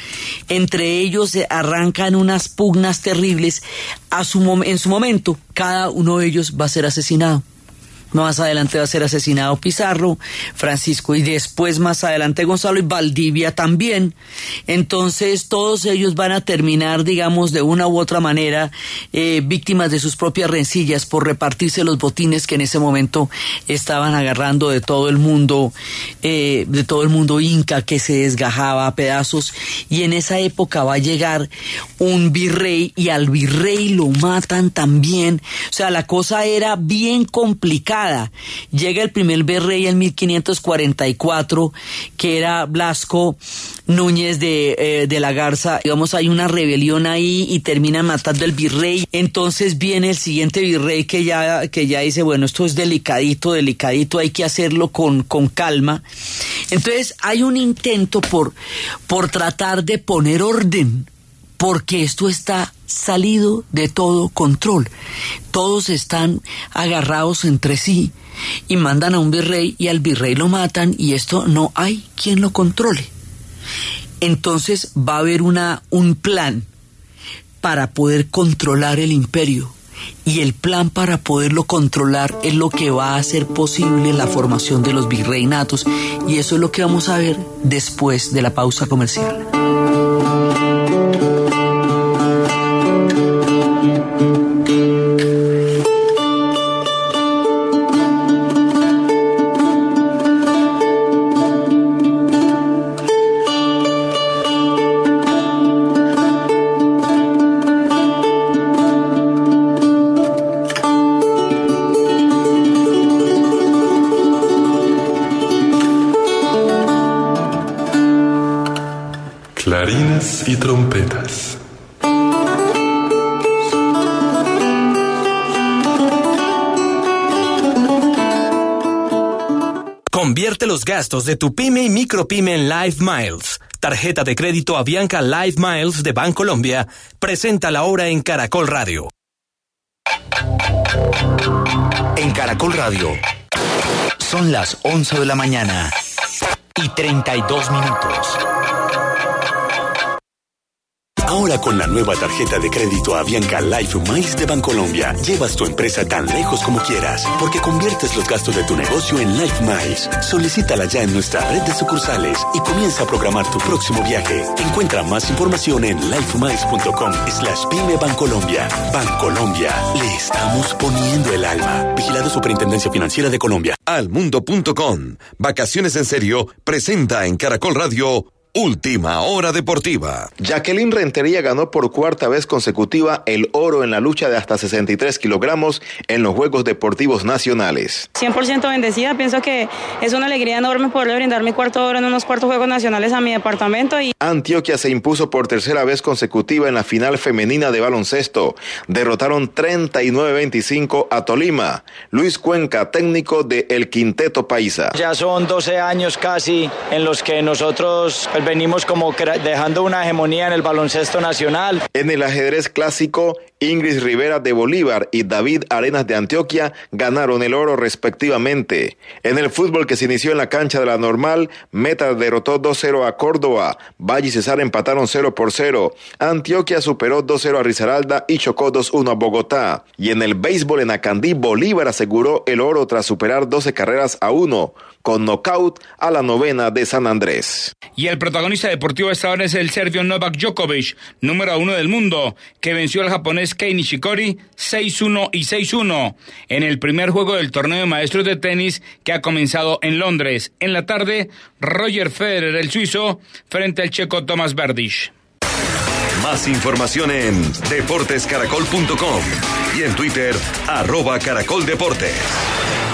entre ellos se arrancan unas pugnas terribles, a su en su momento cada uno de ellos va a ser asesinado. Más adelante va a ser asesinado Pizarro, Francisco y después más adelante Gonzalo y Valdivia también. Entonces todos ellos van a terminar, digamos, de una u otra manera eh, víctimas de sus propias rencillas por repartirse los botines que en ese momento estaban agarrando de todo el mundo, eh, de todo el mundo inca que se desgajaba a pedazos. Y en esa época va a llegar un virrey y al virrey lo matan también. O sea, la cosa era bien complicada Llega el primer virrey en 1544, que era Blasco Núñez de, eh, de la Garza. Digamos, hay una rebelión ahí y termina matando al virrey. Entonces viene el siguiente virrey que ya, que ya dice, bueno, esto es delicadito, delicadito, hay que hacerlo con, con calma. Entonces hay un intento por, por tratar de poner orden porque esto está salido de todo control. Todos están agarrados entre sí y mandan a un virrey y al virrey lo matan y esto no hay quien lo controle. Entonces va a haber una, un plan para poder controlar el imperio. Y el plan para poderlo controlar es lo que va a hacer posible la formación de los virreinatos. Y eso es lo que vamos a ver después de la pausa comercial. Gastos de tu pyme y micropyme en Live Miles. Tarjeta de crédito Avianca Live Miles de Bancolombia. Presenta la hora en Caracol Radio. En Caracol Radio. Son las 11 de la mañana y 32 minutos. Ahora con la nueva tarjeta de crédito Avianca Life Miles de Bancolombia, llevas tu empresa tan lejos como quieras, porque conviertes los gastos de tu negocio en Life Miles. Solicítala ya en nuestra red de sucursales y comienza a programar tu próximo viaje. Encuentra más información en lifemiles.com slash pyme Bancolombia. Bancolombia, le estamos poniendo el alma. Vigilado Superintendencia Financiera de Colombia. Almundo.com. Vacaciones en serio presenta en Caracol Radio Última hora deportiva. Jacqueline Rentería ganó por cuarta vez consecutiva el oro en la lucha de hasta 63 kilogramos en los Juegos Deportivos Nacionales. 100% bendecida, pienso que es una alegría enorme poderle brindar mi cuarto oro en unos cuartos Juegos Nacionales a mi departamento. Y... Antioquia se impuso por tercera vez consecutiva en la final femenina de baloncesto. Derrotaron 39-25 a Tolima. Luis Cuenca, técnico de El Quinteto Paisa. Ya son 12 años casi en los que nosotros pues venimos como dejando una hegemonía en el baloncesto nacional. En el ajedrez clásico, Ingrid Rivera de Bolívar y David Arenas de Antioquia ganaron el oro respectivamente. En el fútbol que se inició en la cancha de la normal, Meta derrotó 2-0 a Córdoba, Valle y Cesar empataron 0 por 0, Antioquia superó 2-0 a Risaralda y chocó 2-1 a Bogotá. Y en el béisbol en Acandí, Bolívar aseguró el oro tras superar 12 carreras a 1 con knockout a la novena de San Andrés. Y el protagonista deportivo de esta hora es el serbio Novak Djokovic, número uno del mundo, que venció al japonés Kei Nishikori 6-1 y 6-1 en el primer juego del torneo de maestros de tenis que ha comenzado en Londres. En la tarde, Roger Federer, el suizo, frente al checo Thomas Berdych. Más información en deportescaracol.com y en Twitter, arroba caracoldeportes.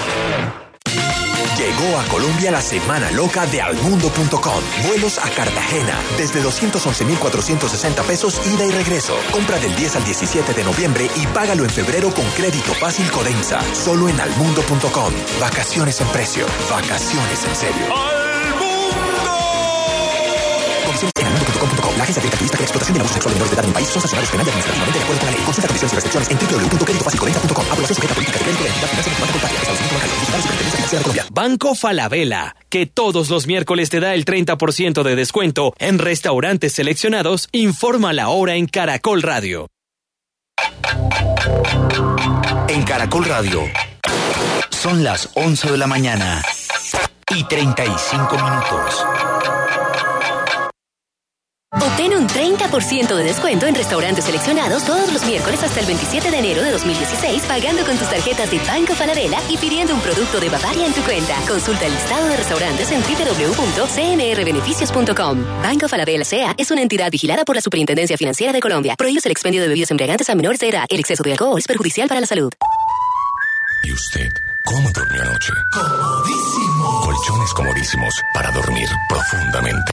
Llegó a Colombia la semana loca de almundo.com. Vuelos a Cartagena desde 211,460 pesos ida y regreso. Compra del 10 al 17 de noviembre y págalo en febrero con crédito fácil Codensa. Solo en almundo.com. Vacaciones en precio. Vacaciones en serio. Agencia de turista que la explotación de abuso sexual de menores de edad en un país son sancionados penal y administrativamente de acuerdo con la ley. Consulta condiciones y restricciones en www.creditofacilcodensa.com. Aprobación sujeta a política de crédito de la entidad financiera contaria. Establecimiento bancario. Visitar Superintendencia Financiera de Colombia. Banco Falabella, que todos los miércoles te da el 30% de descuento en restaurantes seleccionados, informa la hora en Caracol Radio. En Caracol Radio son las 11 de la mañana y 35 minutos. Obtén un 30% de descuento en restaurantes seleccionados todos los miércoles hasta el 27 de enero de 2016 pagando con tus tarjetas de Banco Falabella y pidiendo un producto de Bavaria en tu cuenta. Consulta el listado de restaurantes en www.cmrbeneficios.com. Banco Falabella SEA es una entidad vigilada por la Superintendencia Financiera de Colombia. Prohíbe el expendio de bebidas embriagantes a menores de edad. El exceso de alcohol es perjudicial para la salud. ¿Y usted cómo durmió anoche? Comodísimo. Colchones comodísimos para dormir profundamente.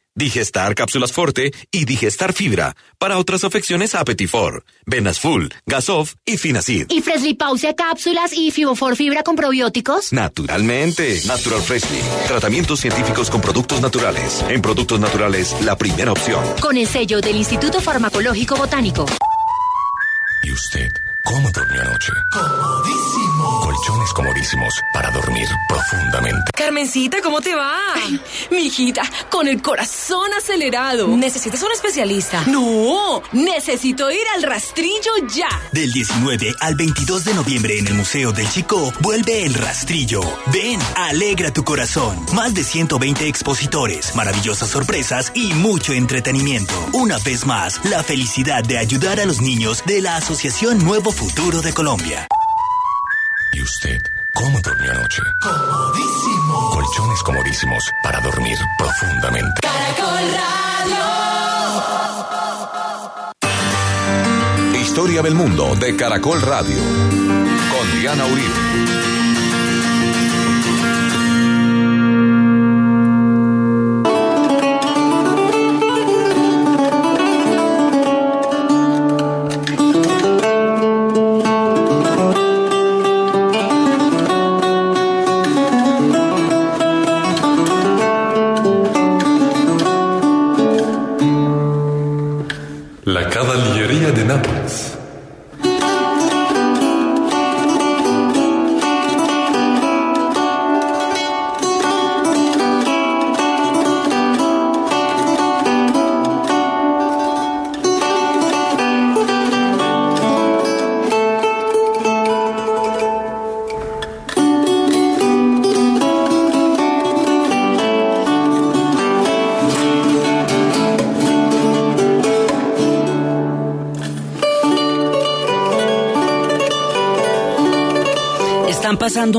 Digestar cápsulas Forte y Digestar Fibra para otras afecciones a Apetifor, Venas Full, Gasof y Finacid. Y Freshly Pause cápsulas y Fibofor Fibra con probióticos. Naturalmente. Natural Freshly. Tratamientos científicos con productos naturales. En productos naturales, la primera opción. Con el sello del Instituto Farmacológico Botánico. ¿Y usted cómo durmió anoche? Comodísimo. Colchones comodísimos para dormir profundamente. Carmencita, ¿cómo te va? mi hijita, con el corazón acelerado. ¿Necesitas un especialista? No, necesito ir al rastrillo ya. Del 19 al 22 de noviembre en el Museo del Chico, vuelve el rastrillo. Ven, alegra tu corazón. Más de 120 expositores, maravillosas sorpresas y mucho entretenimiento. Una vez más, la felicidad de ayudar a los niños de la Asociación Nuevo Futuro de Colombia. ¿Y usted cómo durmió anoche? Comodísimo. Colchones comodísimos para dormir profundamente. Caracol Radio. Historia del mundo de Caracol Radio. Con Diana Uribe.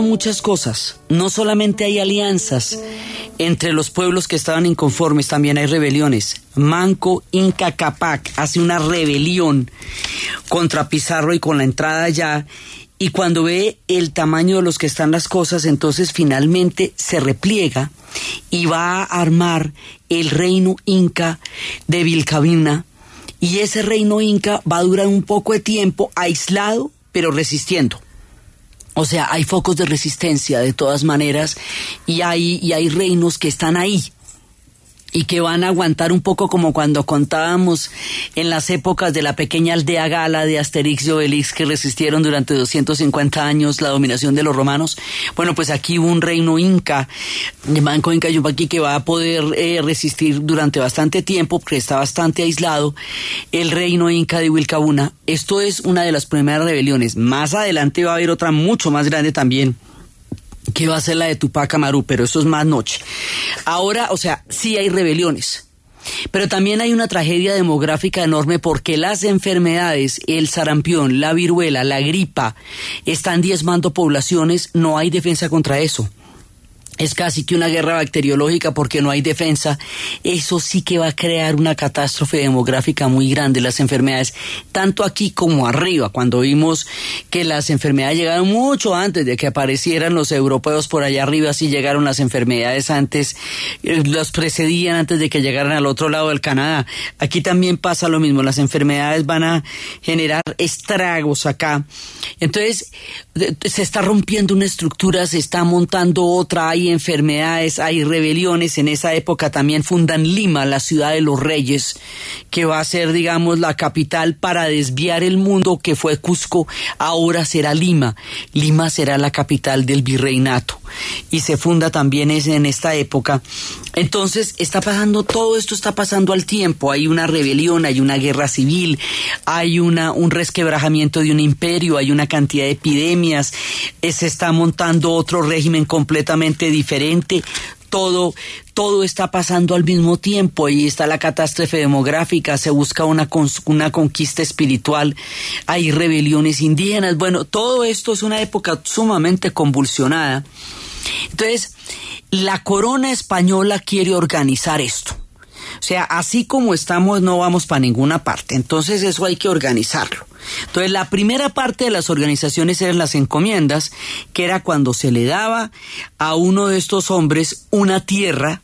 Muchas cosas. No solamente hay alianzas entre los pueblos que estaban inconformes, también hay rebeliones. Manco Inca Capac hace una rebelión contra Pizarro y con la entrada allá. Y cuando ve el tamaño de los que están las cosas, entonces finalmente se repliega y va a armar el reino inca de Vilcabina. Y ese reino inca va a durar un poco de tiempo aislado, pero resistiendo. O sea, hay focos de resistencia de todas maneras y hay, y hay reinos que están ahí. Y que van a aguantar un poco como cuando contábamos en las épocas de la pequeña aldea gala de Asterix y Obelix que resistieron durante 250 años la dominación de los romanos. Bueno, pues aquí hubo un reino inca, Manco Inca Yumpaqui, que va a poder eh, resistir durante bastante tiempo porque está bastante aislado el reino inca de Wilcabuna. Esto es una de las primeras rebeliones. Más adelante va a haber otra mucho más grande también que va a ser la de Tupac Amaru, pero eso es más noche. Ahora, o sea, sí hay rebeliones. Pero también hay una tragedia demográfica enorme porque las enfermedades, el sarampión, la viruela, la gripa, están diezmando poblaciones, no hay defensa contra eso es casi que una guerra bacteriológica porque no hay defensa, eso sí que va a crear una catástrofe demográfica muy grande, las enfermedades, tanto aquí como arriba, cuando vimos que las enfermedades llegaron mucho antes de que aparecieran los europeos por allá arriba, sí llegaron las enfermedades antes, eh, los precedían antes de que llegaran al otro lado del Canadá. Aquí también pasa lo mismo, las enfermedades van a generar estragos acá. Entonces, se está rompiendo una estructura, se está montando otra, enfermedades, hay rebeliones. En esa época también fundan Lima, la ciudad de los reyes, que va a ser, digamos, la capital para desviar el mundo que fue Cusco, ahora será Lima. Lima será la capital del virreinato. Y se funda también en esta época. Entonces, está pasando, todo esto está pasando al tiempo. Hay una rebelión, hay una guerra civil, hay una, un resquebrajamiento de un imperio, hay una cantidad de epidemias eh, se está montando otro régimen completamente diferente, todo, todo está pasando al mismo tiempo. Ahí está la catástrofe demográfica, se busca una, una conquista espiritual, hay rebeliones indígenas. Bueno, todo esto es una época sumamente convulsionada. Entonces, la corona española quiere organizar esto. O sea, así como estamos no vamos para ninguna parte. Entonces eso hay que organizarlo. Entonces, la primera parte de las organizaciones eran las encomiendas, que era cuando se le daba a uno de estos hombres una tierra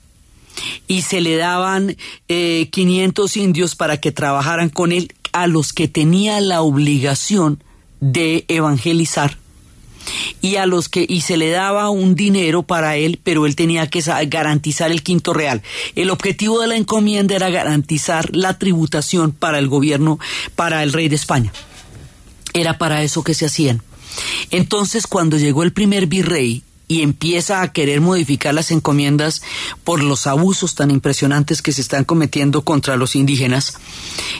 y se le daban 500 eh, indios para que trabajaran con él, a los que tenía la obligación de evangelizar y a los que y se le daba un dinero para él, pero él tenía que garantizar el quinto real. El objetivo de la encomienda era garantizar la tributación para el gobierno, para el rey de España. Era para eso que se hacían. Entonces, cuando llegó el primer virrey y empieza a querer modificar las encomiendas por los abusos tan impresionantes que se están cometiendo contra los indígenas.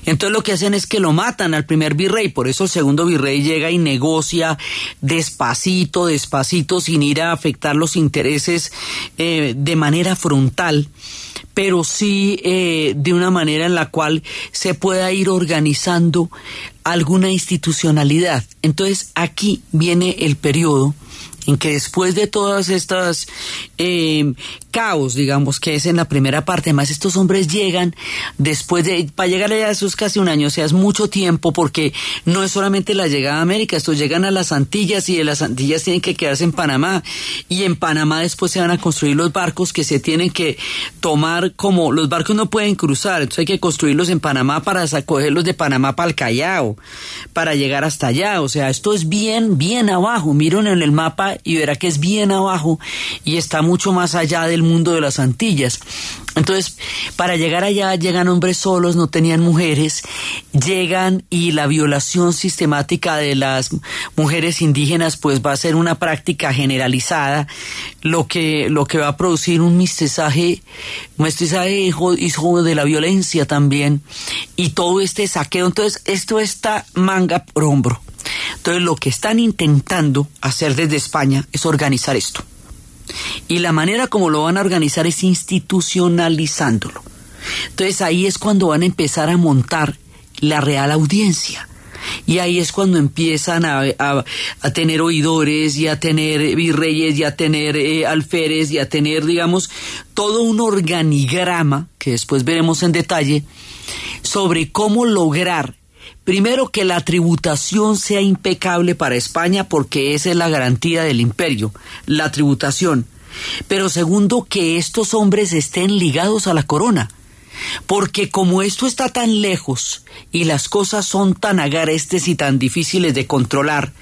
Entonces lo que hacen es que lo matan al primer virrey, por eso el segundo virrey llega y negocia despacito, despacito, sin ir a afectar los intereses eh, de manera frontal pero sí eh, de una manera en la cual se pueda ir organizando alguna institucionalidad. Entonces aquí viene el periodo en que después de todas estas eh, caos, digamos, que es en la primera parte, además estos hombres llegan después de, para llegar allá eso es casi un año, o sea, es mucho tiempo porque no es solamente la llegada a América, estos llegan a las Antillas y de las Antillas tienen que quedarse en Panamá y en Panamá después se van a construir los barcos que se tienen que tomar como, los barcos no pueden cruzar, entonces hay que construirlos en Panamá para cogerlos de Panamá para el Callao, para llegar hasta allá, o sea, esto es bien, bien abajo, miren en el mapa y verá que es bien abajo y está mucho más allá del mundo de las Antillas. Entonces, para llegar allá llegan hombres solos, no tenían mujeres, llegan y la violación sistemática de las mujeres indígenas pues va a ser una práctica generalizada, lo que, lo que va a producir un mestizaje, un mestizaje hijo, hijo de la violencia también, y todo este saqueo. Entonces, esto está manga por hombro. Entonces lo que están intentando hacer desde España es organizar esto. Y la manera como lo van a organizar es institucionalizándolo. Entonces ahí es cuando van a empezar a montar la real audiencia. Y ahí es cuando empiezan a, tener oidores y a tener virreyes y a tener eh, alferes y a tener, digamos, todo un organigrama que después veremos en detalle sobre cómo lograr Primero, que la tributación sea impecable para España porque esa es la garantía del imperio, la tributación. Pero segundo, que estos hombres estén ligados a la corona. Porque como esto está tan lejos y las cosas son tan agarestes y tan difíciles de controlar,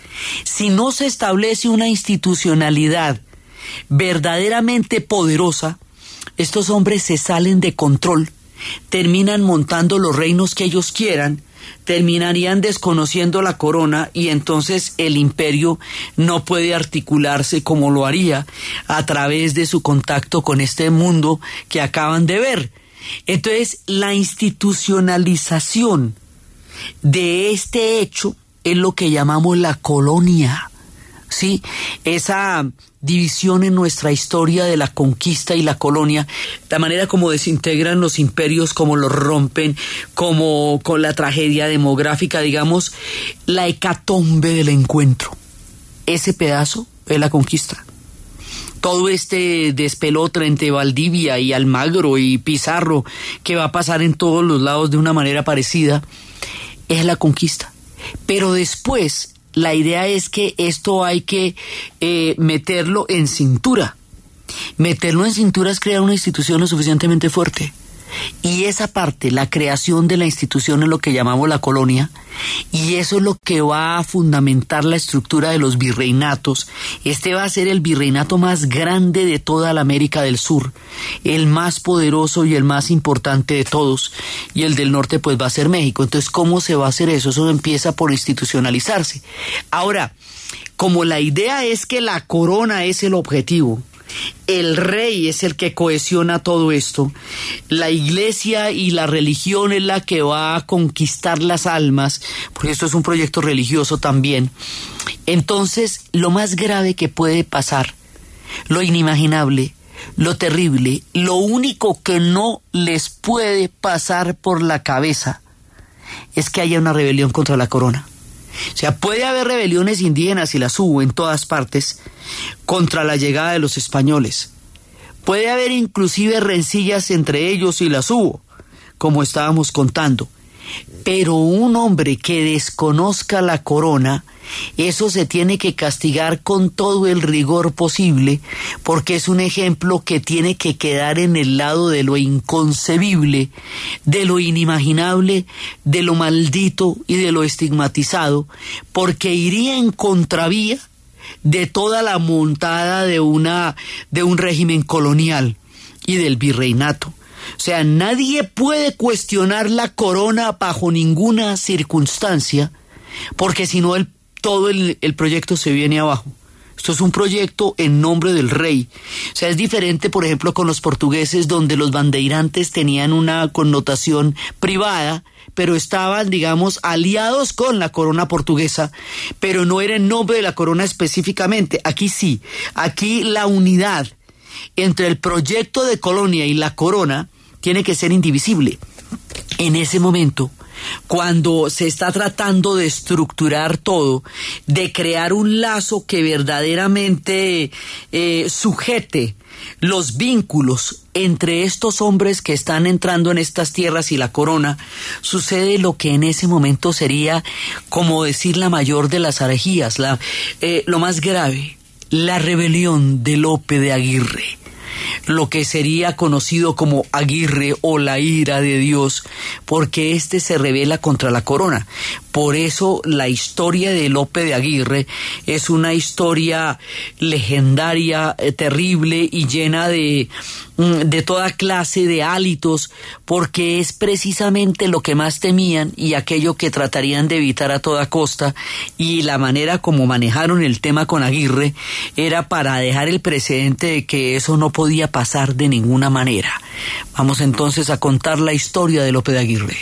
si no se establece una institucionalidad verdaderamente poderosa, estos hombres se salen de control, terminan montando los reinos que ellos quieran, terminarían desconociendo la corona y entonces el imperio no puede articularse como lo haría a través de su contacto con este mundo que acaban de ver. Entonces, la institucionalización de este hecho es lo que llamamos la colonia. ¿Sí? Esa división en nuestra historia de la conquista y la colonia, la manera como desintegran los imperios, como los rompen, como con la tragedia demográfica, digamos, la hecatombe del encuentro. Ese pedazo es la conquista. Todo este despelotre entre Valdivia y Almagro y Pizarro, que va a pasar en todos los lados de una manera parecida, es la conquista. Pero después la idea es que esto hay que eh, meterlo en cintura. Meterlo en cintura es crear una institución lo suficientemente fuerte. Y esa parte, la creación de la institución es lo que llamamos la colonia, y eso es lo que va a fundamentar la estructura de los virreinatos. Este va a ser el virreinato más grande de toda la América del Sur, el más poderoso y el más importante de todos, y el del norte pues va a ser México. Entonces, ¿cómo se va a hacer eso? Eso empieza por institucionalizarse. Ahora, como la idea es que la corona es el objetivo, el rey es el que cohesiona todo esto. La iglesia y la religión es la que va a conquistar las almas, porque esto es un proyecto religioso también. Entonces, lo más grave que puede pasar, lo inimaginable, lo terrible, lo único que no les puede pasar por la cabeza es que haya una rebelión contra la corona. O sea, puede haber rebeliones indígenas y las hubo en todas partes contra la llegada de los españoles. Puede haber inclusive rencillas entre ellos y las hubo, como estábamos contando. Pero un hombre que desconozca la corona, eso se tiene que castigar con todo el rigor posible, porque es un ejemplo que tiene que quedar en el lado de lo inconcebible, de lo inimaginable, de lo maldito y de lo estigmatizado, porque iría en contravía de toda la montada de una de un régimen colonial y del virreinato. O sea, nadie puede cuestionar la corona bajo ninguna circunstancia, porque si no el, todo el, proyecto se viene abajo. Esto es un proyecto en nombre del rey. O sea, es diferente, por ejemplo, con los portugueses, donde los bandeirantes tenían una connotación privada, pero estaban, digamos, aliados con la corona portuguesa, pero no era en nombre de la corona específicamente. Aquí sí, aquí la unidad entre el proyecto de colonia y la corona tiene que ser indivisible. En ese momento, cuando se está tratando de estructurar todo, de crear un lazo que verdaderamente eh, sujete los vínculos entre estos hombres que están entrando en estas tierras y la corona, sucede lo que en ese momento sería, como decir, la mayor de las herejías, la, eh, lo más grave, la rebelión de Lope de Aguirre lo que sería conocido como Aguirre o la ira de Dios, porque éste se revela contra la corona. Por eso la historia de Lope de Aguirre es una historia legendaria, eh, terrible y llena de, de toda clase de hálitos, porque es precisamente lo que más temían y aquello que tratarían de evitar a toda costa, y la manera como manejaron el tema con Aguirre era para dejar el precedente de que eso no podía pasar de ninguna manera. Vamos entonces a contar la historia de Lope de Aguirre.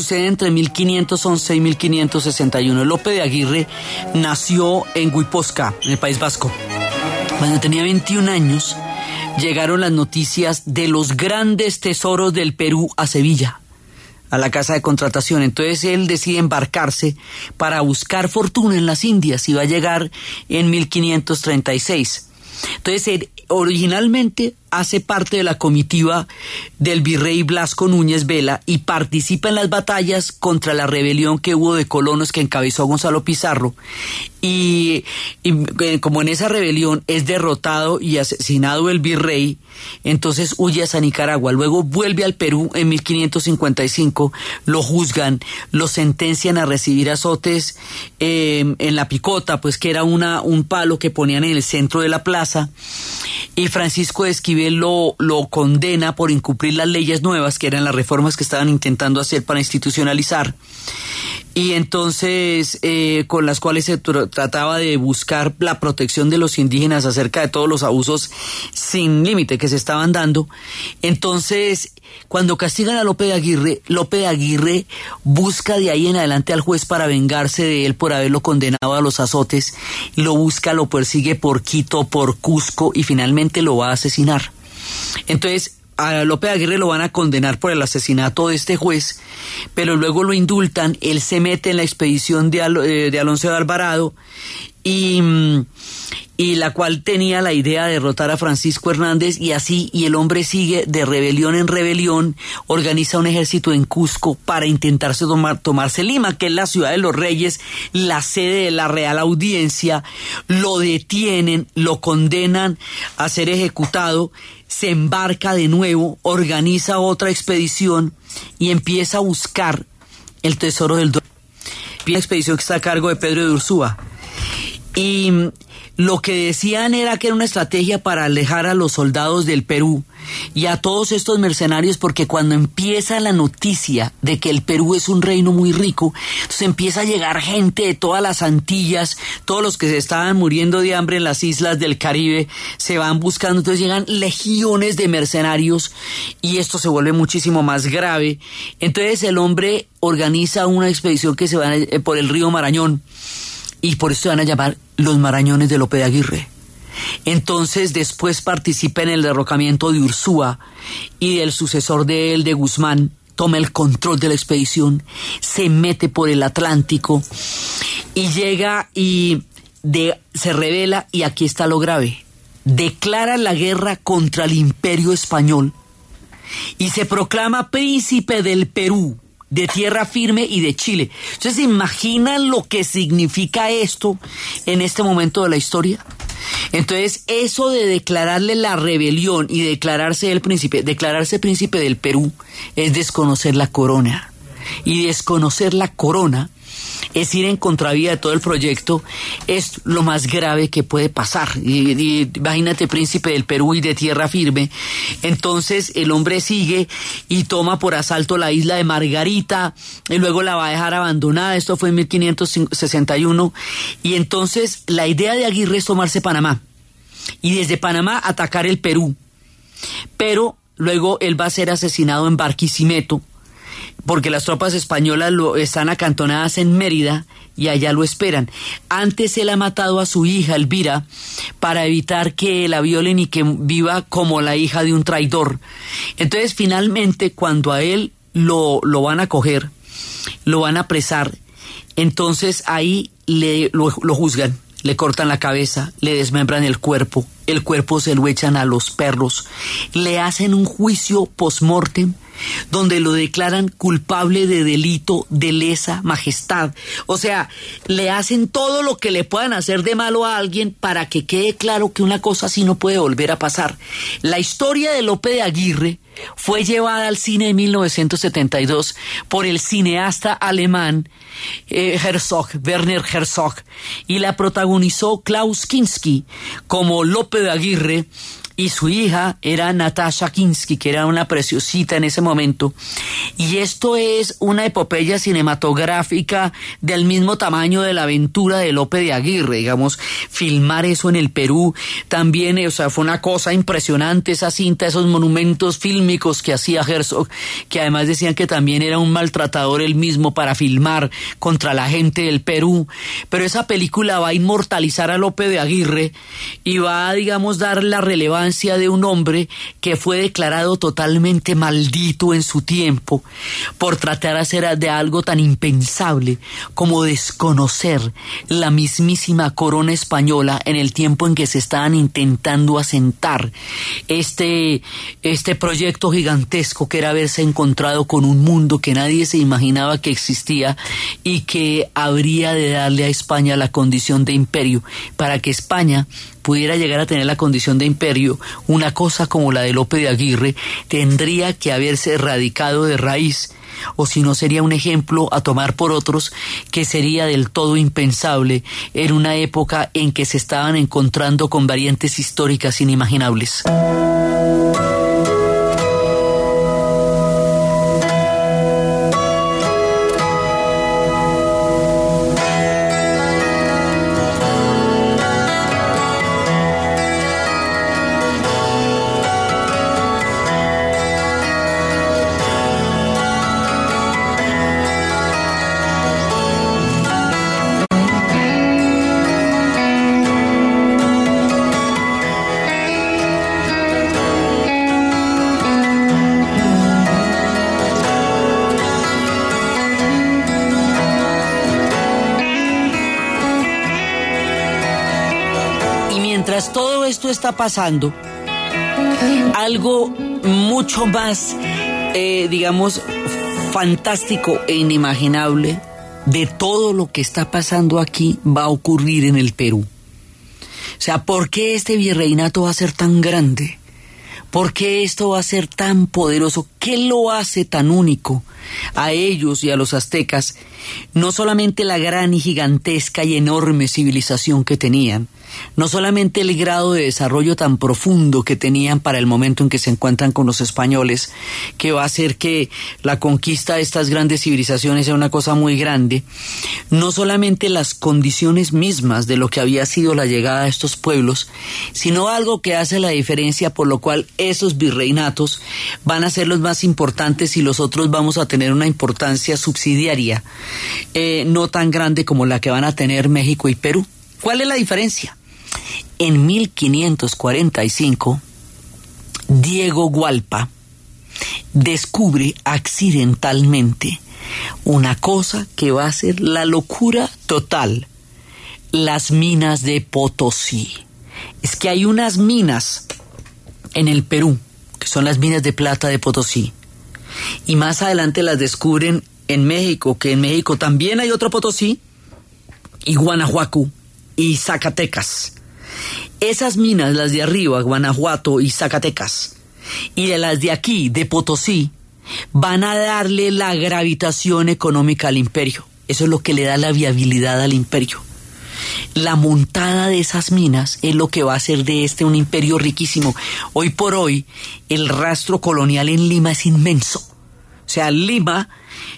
Sucede entre 1511 y 1561. Lope de Aguirre nació en Huiposca, en el País Vasco. Cuando tenía 21 años, llegaron las noticias de los grandes tesoros del Perú a Sevilla a la casa de contratación. Entonces él decide embarcarse para buscar fortuna en las Indias y va a llegar en 1536. Entonces, originalmente hace parte de la comitiva del virrey Blasco Núñez Vela y participa en las batallas contra la rebelión que hubo de colonos que encabezó Gonzalo Pizarro. Y, eh, como en esa rebelión es derrotado y asesinado el virrey, entonces huye a Nicaragua. Luego vuelve al Perú en 1555, lo juzgan, lo sentencian a recibir azotes eh, en la picota, pues que era una, un palo que ponían en el centro de la plaza. Y Francisco de Esquivel lo, lo condena por incumplir las leyes nuevas, que eran las reformas que estaban intentando hacer para institucionalizar y entonces eh, con las cuales se trataba de buscar la protección de los indígenas acerca de todos los abusos sin límite que se estaban dando. Entonces, cuando castigan a López de Aguirre, López de Aguirre busca de ahí en adelante al juez para vengarse de él por haberlo condenado a los azotes, lo busca, lo persigue por Quito, por Cusco y finalmente lo va a asesinar. Entonces, a López Aguirre lo van a condenar por el asesinato de este juez, pero luego lo indultan, él se mete en la expedición de, eh, de Alonso de Alvarado y, la cual tenía la idea de derrotar a Francisco Hernández y así, y el hombre sigue de rebelión en rebelión, organiza un ejército en Cusco para intentarse tomar, tomarse Lima, que es la ciudad de los reyes, la sede de la Real Audiencia, lo detienen, lo condenan a ser ejecutado, se embarca de nuevo, organiza otra expedición y empieza a buscar el tesoro del... Una expedición que está a cargo de Pedro de Ursúa. Y lo que decían era que era una estrategia para alejar a los soldados del Perú y a todos estos mercenarios porque cuando empieza la noticia de que el Perú es un reino muy rico, entonces empieza a llegar gente de todas las Antillas, todos los que se estaban muriendo de hambre en las islas del Caribe, se van buscando, entonces llegan legiones de mercenarios y esto se vuelve muchísimo más grave. Entonces el hombre organiza una expedición que se va eh, por el río Marañón y por eso se van a llamar los Marañones de Lope de Aguirre. Entonces después participa en el derrocamiento de Ursúa y el sucesor de él, de Guzmán, toma el control de la expedición, se mete por el Atlántico y llega y se revela y aquí está lo grave. Declara la guerra contra el imperio español y se proclama príncipe del Perú de tierra firme y de Chile. Entonces, imaginan lo que significa esto en este momento de la historia? Entonces, eso de declararle la rebelión y declararse el príncipe, declararse príncipe del Perú, es desconocer la corona. Y desconocer la corona es ir en contravía de todo el proyecto, es lo más grave que puede pasar. Y, imagínate, príncipe del Perú y de tierra firme. Entonces el hombre sigue y toma por asalto la isla de Margarita y luego la va a dejar abandonada. Esto fue en 1561. Y entonces la idea de Aguirre es tomarse Panamá y desde Panamá atacar el Perú. Pero luego él va a ser asesinado en Barquisimeto porque las tropas españolas lo, están acantonadas en Mérida y allá lo esperan. Antes él ha matado a su hija Elvira para evitar que la violen y que viva como la hija de un traidor. Entonces finalmente cuando a él lo, lo van a coger, lo van a apresar, entonces ahí le, lo, lo juzgan le cortan la cabeza, le desmembran el cuerpo, el cuerpo se lo echan a los perros, le hacen un juicio post-mortem donde lo declaran culpable de delito de lesa majestad. O sea, le hacen todo lo que le puedan hacer de malo a alguien para que quede claro que una cosa así no puede volver a pasar. La historia de Lope de Aguirre fue llevada al cine en 1972 por el cineasta alemán eh, Herzog, Werner Herzog, y la protagonizó Klaus Kinski como Lope de Aguirre y su hija era Natasha Kinski, que era una preciosita en ese momento. Y esto es una epopeya cinematográfica del mismo tamaño de la aventura de Lope de Aguirre, digamos, filmar eso en el Perú también, o sea, fue una cosa impresionante esa cinta, esos monumentos fílmicos que hacía Herzog, que además decían que también era un maltratador él mismo para filmar contra la gente del Perú, pero esa película va a inmortalizar a Lope de Aguirre y va digamos, dar la relevancia de un hombre que fue declarado totalmente maldito en su tiempo por tratar de hacer de algo tan impensable como desconocer la mismísima corona española en el tiempo en que se estaban intentando asentar este, este proyecto gigantesco que era haberse encontrado con un mundo que nadie se imaginaba que existía y que habría de darle a España la condición de imperio para que España pudiera llegar a tener la condición de imperio, una cosa como la de Lope de Aguirre tendría que haberse erradicado de raíz o si no sería un ejemplo a tomar por otros que sería del todo impensable en una época en que se estaban encontrando con variantes históricas inimaginables. Está pasando, algo mucho más, eh, digamos, fantástico e inimaginable de todo lo que está pasando aquí va a ocurrir en el Perú. O sea, ¿por qué este virreinato va a ser tan grande? ¿Por qué esto va a ser tan poderoso? ¿Qué lo hace tan único a ellos y a los aztecas? No solamente la gran y gigantesca y enorme civilización que tenían, no solamente el grado de desarrollo tan profundo que tenían para el momento en que se encuentran con los españoles, que va a hacer que la conquista de estas grandes civilizaciones sea una cosa muy grande, no solamente las condiciones mismas de lo que había sido la llegada de estos pueblos, sino algo que hace la diferencia por lo cual esos virreinatos van a ser los más importantes y los otros vamos a tener una importancia subsidiaria, eh, no tan grande como la que van a tener México y Perú. ¿Cuál es la diferencia? En 1545, Diego Gualpa descubre accidentalmente una cosa que va a ser la locura total, las minas de Potosí. Es que hay unas minas en el Perú, que son las minas de plata de Potosí, y más adelante las descubren en México, que en México también hay otro Potosí, y Guanajuato, y Zacatecas. Esas minas, las de arriba, Guanajuato y Zacatecas, y de las de aquí, de Potosí, van a darle la gravitación económica al imperio. Eso es lo que le da la viabilidad al imperio. La montada de esas minas es lo que va a hacer de este un imperio riquísimo. Hoy por hoy, el rastro colonial en Lima es inmenso. O sea, Lima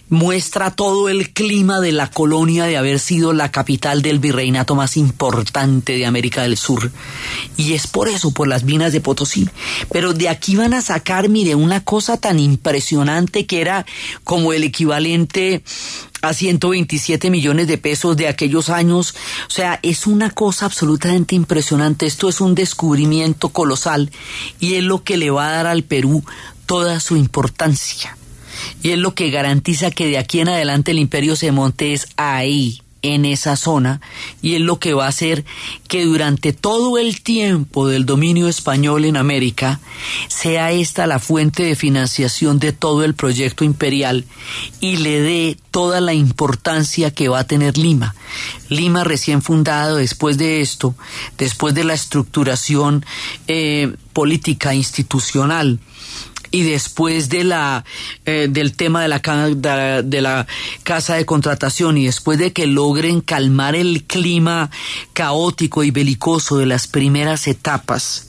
muestra todo el clima de la colonia de haber sido la capital del virreinato más importante de América del Sur. Y es por eso, por las minas de Potosí. Pero de aquí van a sacar, mire, una cosa tan impresionante que era como el equivalente a 127 millones de pesos de aquellos años. O sea, es una cosa absolutamente impresionante. Esto es un descubrimiento colosal y es lo que le va a dar al Perú toda su importancia y es lo que garantiza que de aquí en adelante el imperio se monte es ahí, en esa zona, y es lo que va a hacer que durante todo el tiempo del dominio español en América sea esta la fuente de financiación de todo el proyecto imperial y le dé toda la importancia que va a tener Lima. Lima recién fundado después de esto, después de la estructuración eh, política institucional y después de la eh, del tema de la, de, la casa de contratación y después de que logren calmar el clima caótico y belicoso de las primeras etapas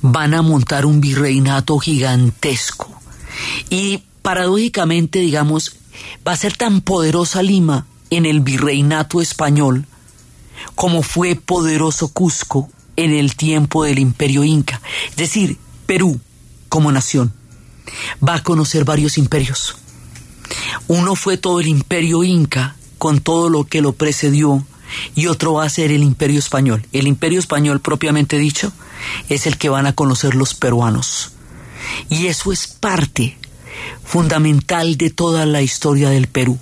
van a montar un virreinato gigantesco. Y paradójicamente digamos va a ser tan poderosa Lima en el virreinato español como fue poderoso Cusco en el tiempo del imperio inca. Es decir Perú como nación va a conocer varios imperios. Uno fue todo el imperio inca con todo lo que lo precedió y otro va a ser el imperio español. El imperio español propiamente dicho es el que van a conocer los peruanos. Y eso es parte fundamental de toda la historia del Perú,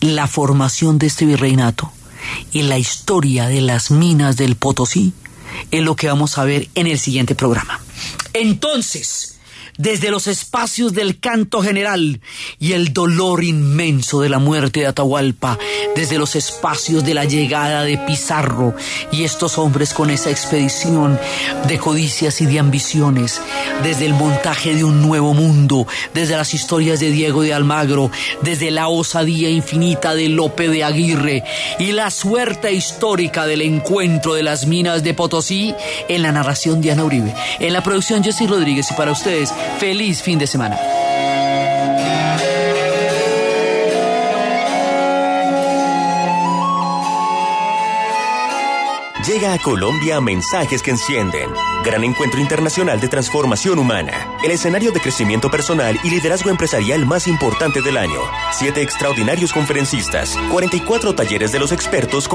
la formación de este virreinato y la historia de las minas del Potosí es lo que vamos a ver en el siguiente programa. Entonces, desde los espacios del canto general y el dolor inmenso de la muerte de Atahualpa, desde los espacios de la llegada de Pizarro y estos hombres con esa expedición de codicias y de ambiciones, desde el montaje de un nuevo mundo, desde las historias de Diego de Almagro, desde la osadía infinita de Lope de Aguirre y la suerte histórica del encuentro de las minas de Potosí en la narración de Ana Uribe. En la producción Jessy Rodríguez y para ustedes, feliz fin de semana. Llega a Colombia Mensajes que Encienden. Gran encuentro internacional de transformación humana. El escenario de crecimiento personal y liderazgo empresarial más importante del año. Siete extraordinarios conferencistas. 44 talleres de los expertos.